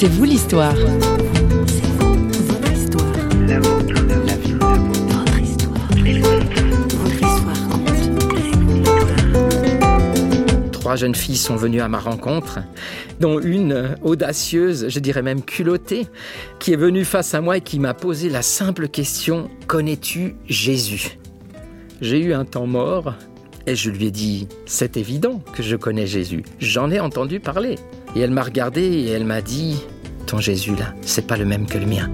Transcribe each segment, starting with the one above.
C'est vous l'histoire. Trois jeunes filles sont venues à ma rencontre, dont une audacieuse, je dirais même culottée, qui est venue face à moi et qui m'a posé la simple question Connais-tu Jésus? J'ai eu un temps mort et je lui ai dit C'est évident que je connais Jésus, j'en ai entendu parler. Et elle m'a regardé et elle m'a dit Ton Jésus là, c'est pas le même que le mien.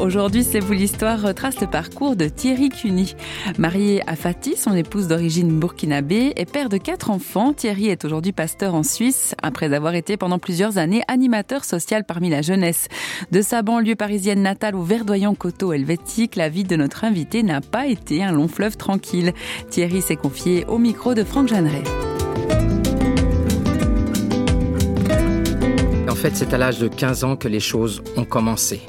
Aujourd'hui C'est vous l'histoire retrace le parcours de Thierry Cuny. Marié à Fatih, son épouse d'origine burkinabé et père de quatre enfants, Thierry est aujourd'hui pasteur en Suisse après avoir été pendant plusieurs années animateur social parmi la jeunesse. De sa banlieue parisienne natale au verdoyant coteau helvétique, la vie de notre invité n'a pas été un long fleuve tranquille. Thierry s'est confié au micro de Franck Jeanneret. En fait, c'est à l'âge de 15 ans que les choses ont commencé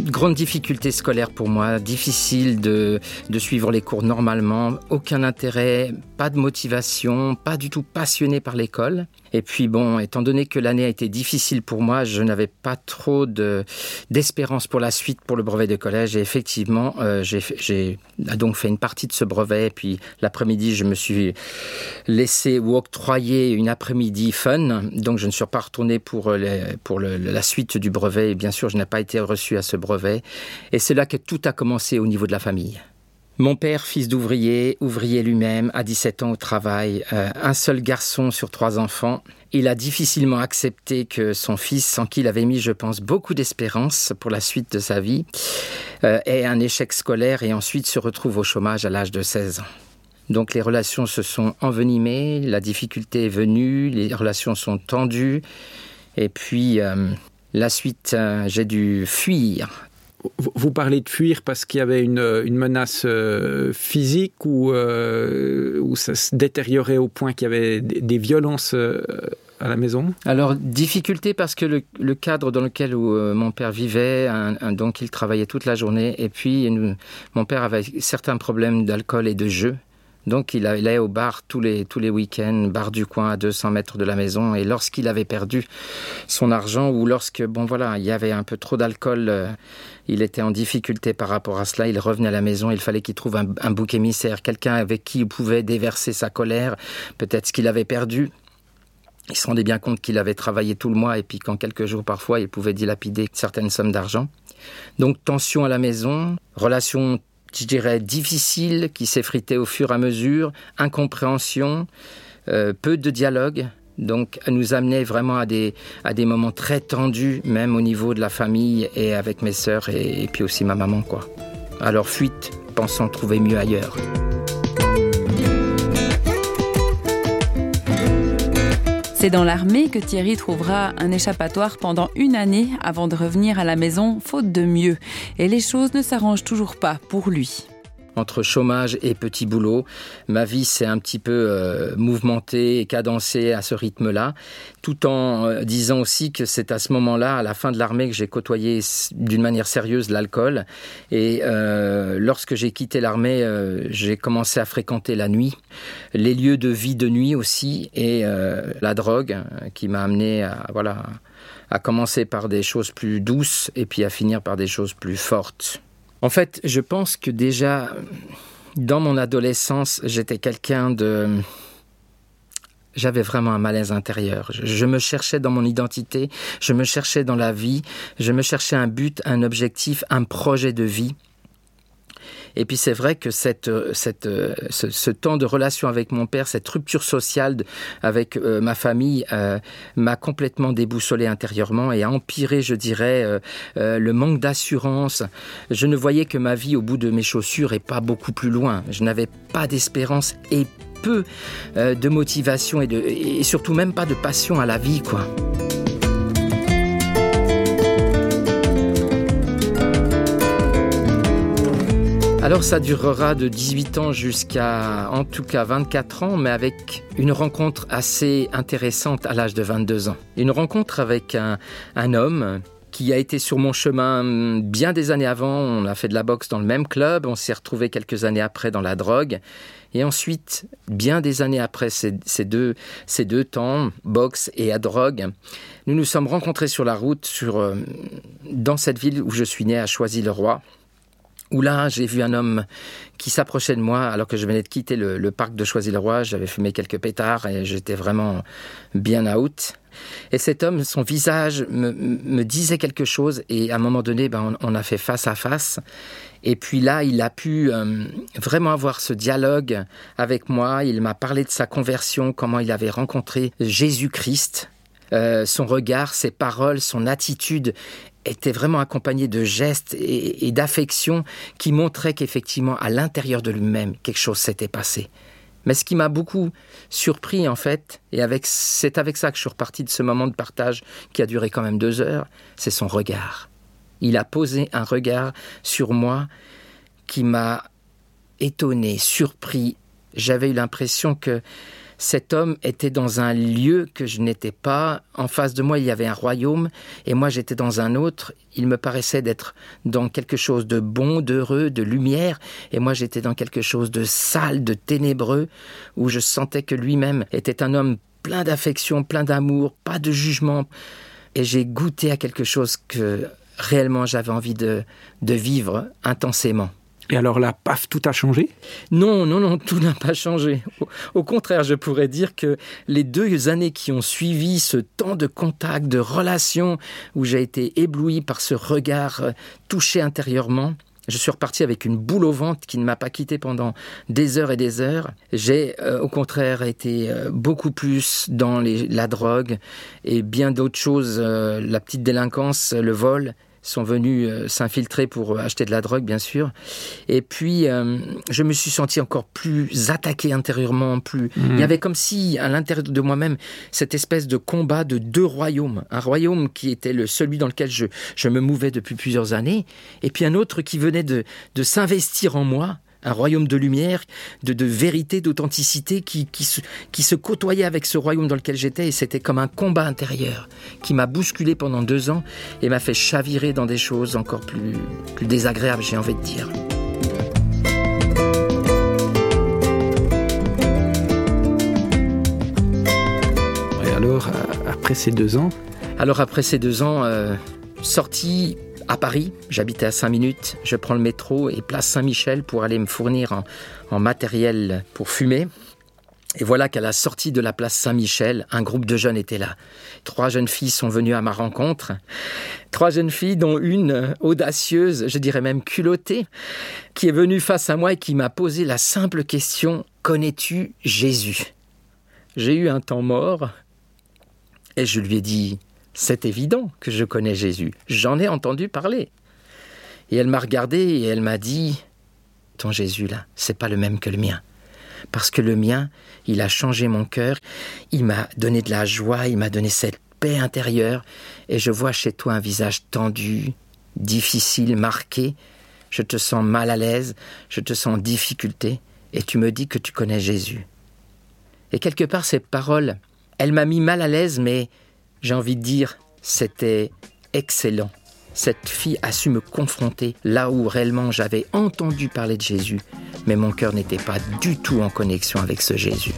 grande difficulté scolaire pour moi, difficile de, suivre les cours normalement, aucun intérêt, pas de motivation, pas du tout passionné par l'école. Et puis bon, étant donné que l'année a été difficile pour moi, je n'avais pas trop d'espérance pour la suite pour le brevet de collège. Et effectivement, euh, j'ai donc fait une partie de ce brevet. Et puis l'après-midi, je me suis laissé ou octroyé une après-midi fun. Donc je ne suis pas retourné pour, le, la suite du brevet. Et bien sûr, je n'ai pas été reçu à ce brevet. Et c'est là que tout a commencé au niveau de la famille. Mon père, fils d'ouvrier, ouvrier lui-même, à 17 ans au travail, euh, un seul garçon sur trois enfants, il a difficilement accepté que son fils, en qui il avait mis, je pense, beaucoup d'espérance pour la suite de sa vie, euh, ait un échec scolaire et ensuite se retrouve au chômage à l'âge de 16 ans. Donc les relations se sont envenimées, la difficulté est venue, les relations sont tendues, et puis euh, la suite, j'ai dû fuir vous parlez de fuir parce qu'il y avait une, une menace euh, physique ou, euh, ou ça se détériorait au point qu'il y avait des, violences euh, à la maison? Alors, difficulté parce que le, le cadre dans lequel où, euh, mon père vivait, un, un, donc il travaillait toute la journée, et puis nous, mon père avait certains problèmes d'alcool et de jeu. Donc il allait au bar tous les, tous les week-ends, bar du coin à 200 mètres de la maison. Et lorsqu'il avait perdu son argent ou lorsque, bon voilà, il y avait un peu trop d'alcool, euh, il était en difficulté par rapport à cela. Il revenait à la maison, il fallait qu'il trouve un, un bouc émissaire, quelqu'un avec qui il pouvait déverser sa colère, peut-être ce qu'il avait perdu. Il se rendait bien compte qu'il avait travaillé tout le mois et puis qu'en quelques jours parfois il pouvait dilapider certaines sommes d'argent. Donc tension à la maison, relation je dirais, difficile qui s'effritait au fur et à mesure, incompréhension, euh, peu de dialogue. Donc, nous amenait vraiment à des, à des moments très tendus, même au niveau de la famille et avec mes sœurs et, et puis aussi ma maman, quoi. Alors, fuite, pensant trouver mieux ailleurs. C'est dans l'armée que Thierry trouvera un échappatoire pendant une année avant de revenir à la maison, faute de mieux. Et les choses ne s'arrangent toujours pas pour lui entre chômage et petit boulot. Ma vie s'est un petit peu euh, mouvementée et cadencée à ce rythme-là, tout en euh, disant aussi que c'est à ce moment-là, à la fin de l'armée, que j'ai côtoyé d'une manière sérieuse l'alcool. Et euh, lorsque j'ai quitté l'armée, j'ai commencé à fréquenter la nuit, les lieux de vie de nuit aussi, et la drogue qui m'a amené à voilà à commencer par des choses plus douces et puis à finir par des choses plus fortes. En fait, je pense que déjà, dans mon adolescence, j'étais quelqu'un de... J'avais vraiment un malaise intérieur. Je, me cherchais dans mon identité, je me cherchais dans la vie, je me cherchais un but, un objectif, un projet de vie. Et puis c'est vrai que cette, cette, ce, ce temps de relation avec mon père, cette rupture sociale avec euh, ma famille euh, m'a complètement déboussolé intérieurement et a empiré, je dirais, euh, euh, le manque d'assurance. Je ne voyais que ma vie au bout de mes chaussures et pas beaucoup plus loin. Je n'avais pas d'espérance et peu euh, de motivation et, et surtout même pas de passion à la vie, quoi. Alors ça durera de 18 ans jusqu'à en tout cas 24 ans, mais avec une rencontre assez intéressante à l'âge de 22 ans. Une rencontre avec un, un homme qui a été sur mon chemin bien des années avant. On a fait de la boxe dans le même club, on s'est retrouvé quelques années après dans la drogue. Et ensuite, bien des années après ces, deux, ces deux temps, boxe et à drogue, nous nous sommes rencontrés sur la route sur, euh, dans cette ville où je suis né, à Choisy-le-Roi où là, j'ai vu un homme qui s'approchait de moi alors que je venais de quitter le, parc de Choisy-le-Roi. J'avais fumé quelques pétards et j'étais vraiment bien out. Et cet homme, son visage me, disait quelque chose et à un moment donné, ben, on, a fait face à face. Et puis là, il a pu euh, vraiment avoir ce dialogue avec moi. Il m'a parlé de sa conversion, comment il avait rencontré Jésus-Christ. Euh, son regard, ses paroles, son attitude était vraiment accompagné de gestes et, d'affections qui montraient qu'effectivement, à l'intérieur de lui-même, quelque chose s'était passé. Mais ce qui m'a beaucoup surpris, en fait, et c'est avec ça que je suis reparti de ce moment de partage qui a duré quand même deux heures, c'est son regard. Il a posé un regard sur moi qui m'a étonné, surpris. J'avais eu l'impression que cet homme était dans un lieu que je n'étais pas. En face de moi, il y avait un royaume et moi j'étais dans un autre. Il me paraissait d'être dans quelque chose de bon, d'heureux, de lumière et moi j'étais dans quelque chose de sale, de ténébreux où je sentais que lui-même était un homme plein d'affection, plein d'amour, pas de jugement. Et j'ai goûté à quelque chose que réellement j'avais envie de, de vivre intensément. Et alors là, paf, tout a changé? Non, non, non, tout n'a pas changé. Au, contraire, je pourrais dire que les deux années qui ont suivi ce temps de contact, de relation, où j'ai été ébloui par ce regard euh, touché intérieurement, je suis reparti avec une boule au ventre qui ne m'a pas quitté pendant des heures et des heures. J'ai euh, au contraire été euh, beaucoup plus dans la drogue et bien d'autres choses, la petite délinquance, le vol sont venus euh, s'infiltrer pour euh, acheter de la drogue, bien sûr. Et puis, euh, je me suis senti encore plus attaqué intérieurement, plus. Mhm. Il y avait comme si, à l'intérieur de moi-même, cette espèce de combat de deux royaumes. Un royaume qui était le celui dans lequel je, je me mouvais depuis plusieurs années, et puis un autre qui venait de, de s'investir en moi un royaume de lumière, de, vérité, d'authenticité qui, qui, se, qui se côtoyait avec ce royaume dans lequel j'étais et c'était comme un combat intérieur qui m'a bousculé pendant deux ans et m'a fait chavirer dans des choses encore plus, plus désagréables, j'ai envie de dire. Et alors, euh, après ces deux ans? Alors après ces deux ans, euh, sorti à Paris, j'habitais à 5 minutes, je prends le métro et place Saint-Michel pour aller me fournir en, matériel pour fumer. Et voilà qu'à la sortie de la place Saint-Michel, un groupe de jeunes était là. Trois jeunes filles sont venues à ma rencontre. Trois jeunes filles, dont une audacieuse, je dirais même culottée, qui est venue face à moi et qui m'a posé la simple question Connais-tu Jésus? J'ai eu un temps mort et je lui ai dit c'est évident que je connais Jésus. J'en ai entendu parler. Et elle m'a regardé et elle m'a dit Ton Jésus là, c'est pas le même que le mien. Parce que le mien, il a changé mon cœur, il m'a donné de la joie, il m'a donné cette paix intérieure, et je vois chez toi un visage tendu, difficile, marqué. Je te sens mal à l'aise, je te sens en difficulté, et tu me dis que tu connais Jésus. Et quelque part, cette parole, elle m'a mis mal à l'aise, mais j'ai envie de dire, c'était excellent. Cette fille a su me confronter là où réellement j'avais entendu parler de Jésus, mais mon cœur n'était pas du tout en connexion avec ce Jésus.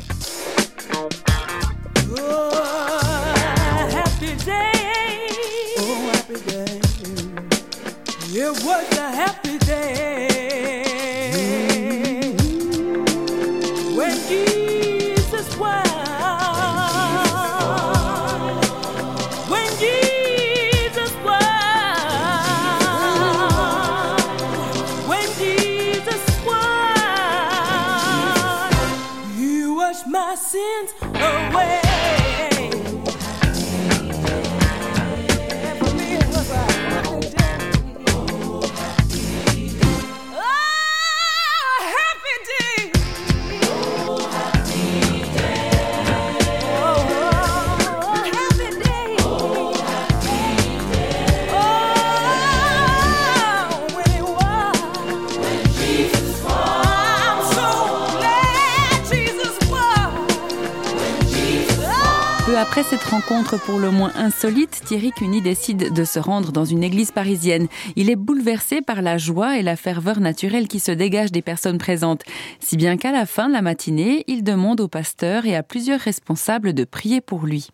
Rencontre pour le moins insolite, Thierry Cuny décide de se rendre dans une église parisienne. Il est bouleversé par la joie et la ferveur naturelle qui se dégagent des personnes présentes, si bien qu'à la fin de la matinée, il demande au pasteur et à plusieurs responsables de prier pour lui.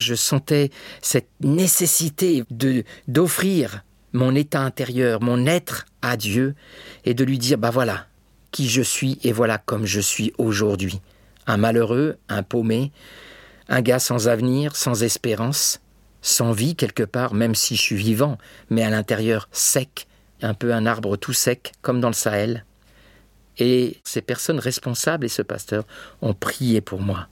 Je sentais cette nécessité de d'offrir mon état intérieur, mon être à Dieu et de lui dire bah voilà qui je suis et voilà comme je suis aujourd'hui. Un malheureux, un paumé, un gars sans avenir, sans espérance, sans vie quelque part, même si je suis vivant, mais à l'intérieur sec, un peu un arbre tout sec, comme dans le Sahel. Et ces personnes responsables et ce pasteur ont prié pour moi.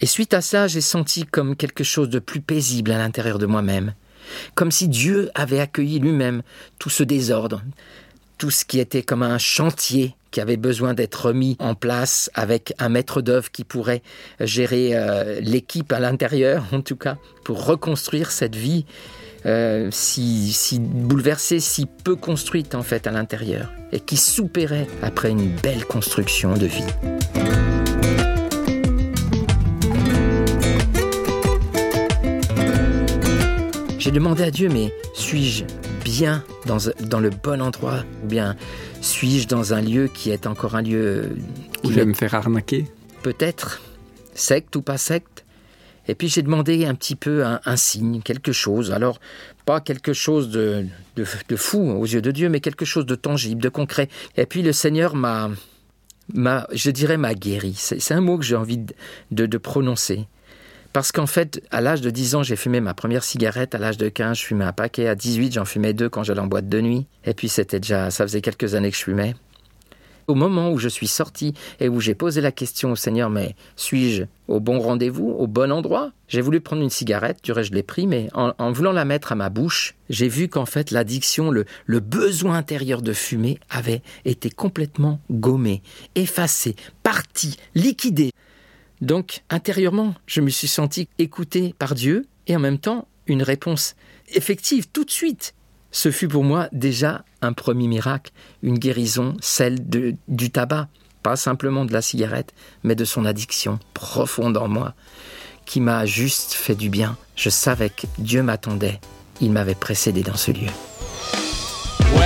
Et suite à ça, j'ai senti comme quelque chose de plus paisible à l'intérieur de moi-même, comme si Dieu avait accueilli lui-même tout ce désordre, tout ce qui était comme un chantier qui avait besoin d'être remis en place avec un maître d'œuvre qui pourrait gérer euh, l'équipe à l'intérieur, en tout cas, pour reconstruire cette vie euh, si, si bouleversée, si peu construite en fait à l'intérieur, et qui soupérait après une belle construction de vie. J'ai demandé à Dieu, mais suis-je bien dans, dans, le bon endroit Ou bien suis-je dans un lieu qui est encore un lieu... Où je vais me faire arnaquer Peut-être. Secte ou pas secte Et puis j'ai demandé un petit peu un, un, signe, quelque chose. Alors, pas quelque chose de, de, de fou aux yeux de Dieu, mais quelque chose de tangible, de concret. Et puis le Seigneur m'a... je dirais m'a guéri. C'est un mot que j'ai envie de, de, de prononcer. Parce qu'en fait, à l'âge de 10 ans, j'ai fumé ma première cigarette. À l'âge de 15, je fumais un paquet. À 18, j'en fumais deux quand j'allais en boîte de nuit. Et puis, c'était déjà, ça faisait quelques années que je fumais. Au moment où je suis sorti et où j'ai posé la question au Seigneur, mais suis-je au bon rendez-vous, au bon endroit? J'ai voulu prendre une cigarette, du reste je l'ai pris, mais en, voulant la mettre à ma bouche, j'ai vu qu'en fait l'addiction, le, le besoin intérieur de fumer avait été complètement gommé, effacé, parti, liquidé. Donc, intérieurement, je me suis senti écouté par Dieu et en même temps une réponse effective tout de suite. Ce fut pour moi déjà un premier miracle, une guérison, celle de, du tabac, pas simplement de la cigarette, mais de son addiction profonde en moi, qui m'a juste fait du bien. Je savais que Dieu m'attendait, il m'avait précédé dans ce lieu.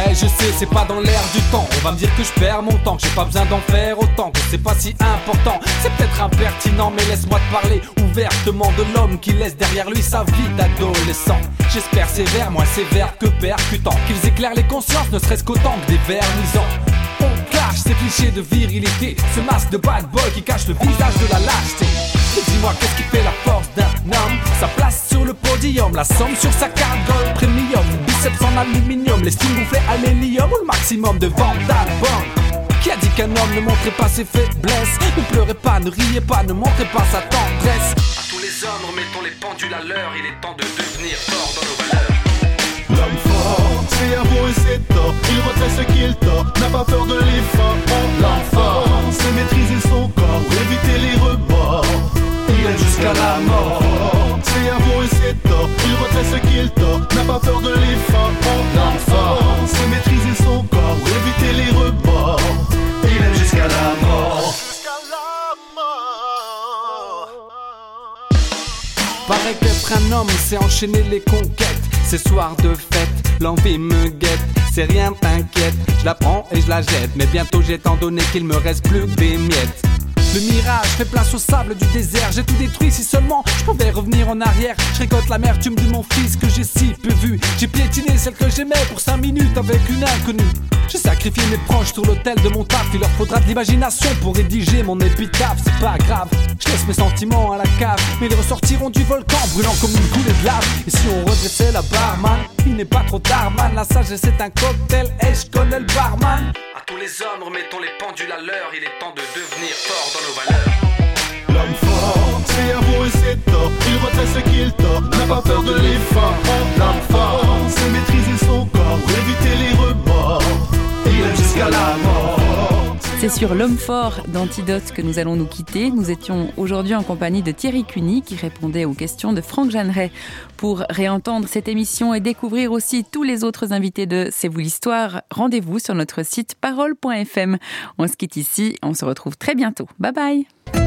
Ouais, je sais, c'est pas dans l'air du temps. On va me dire que je perds mon temps, que j'ai pas besoin d'en faire autant, que c'est pas si important. C'est peut-être impertinent, mais laisse-moi te parler ouvertement de l'homme qui laisse derrière lui sa vie d'adolescent. J'espère sévère, moins sévère que percutant, qu'ils éclairent les consciences, ne serait-ce qu'autant que des vernisants. On cache ces clichés de virilité, ce masque de bad boy qui cache le visage de la lâcheté. Et dis-moi, qu'est-ce qui fait la force d'un homme? Sa place sur le podium, la somme sur sa carte premium, biceps en aluminium, les styles gonflés à l'hélium ou le maximum de ventes d'albums. Qui a dit qu'un homme ne montrait pas ses faiblesses? Ne pleurez pas, ne riez pas, ne montrez pas sa tendresse. À tous les hommes, remettons les pendules à l'heure, il est temps de devenir fort dans nos valeurs. L'homme fort, c'est avouer ses torts, il retrait ce qu'il tord, n'a pas peur de l'effort. L'homme fort, c'est maîtriser ce qu'il tord, n'a pas peur de l'effort. L'homme fort, c'est maîtriser son corps, éviter les rebords. Il aide jusqu'à la mort. Paraît qu'être un homme, c'est enchaîner les conquêtes. Ces soirs de fête, l'envie me guette. C'est rien, t'inquiète, je la prends et je la jette. Mais bientôt j'ai tant donné qu'il me reste plus que des miettes. Le mirage fait place au sable du désert. J'ai tout détruit si seulement je pouvais revenir en arrière. Je récolte l'amertume de mon fils que j'ai si peu vu. J'ai piétiné celle que j'aimais pour 5 minutes avec une inconnue. J'ai sacrifié mes proches sur l'autel de mon taf. Il leur faudra de l'imagination pour rédiger mon épitaphe. C'est pas grave, je laisse mes sentiments à la cave. Mais ils ressortiront du volcan brûlant comme une coulée de lave. Et si on redressait la barman, il n'est pas trop tard, man. La sagesse est un cocktail et je connais le barman. Tous les hommes, remettons les pendules à l'heure, il est temps de devenir fort dans nos valeurs. L'homme fort, c'est avouer ses torts, il retrait ce qu'il tord, n'a pas peur de l'effort. L'homme fort, c'est maîtriser son corps, éviter les rebords. Il aime jusqu'à la mort. C'est sur L'homme fort d'Antidote que nous allons nous quitter. Nous étions aujourd'hui en compagnie de Thierry Cuny qui répondait aux questions de Franck Jeanneret. Pour réentendre cette émission et découvrir aussi tous les autres invités de C'est vous l'histoire, rendez-vous sur notre site parole.fm. On se quitte ici, on se retrouve très bientôt. Bye bye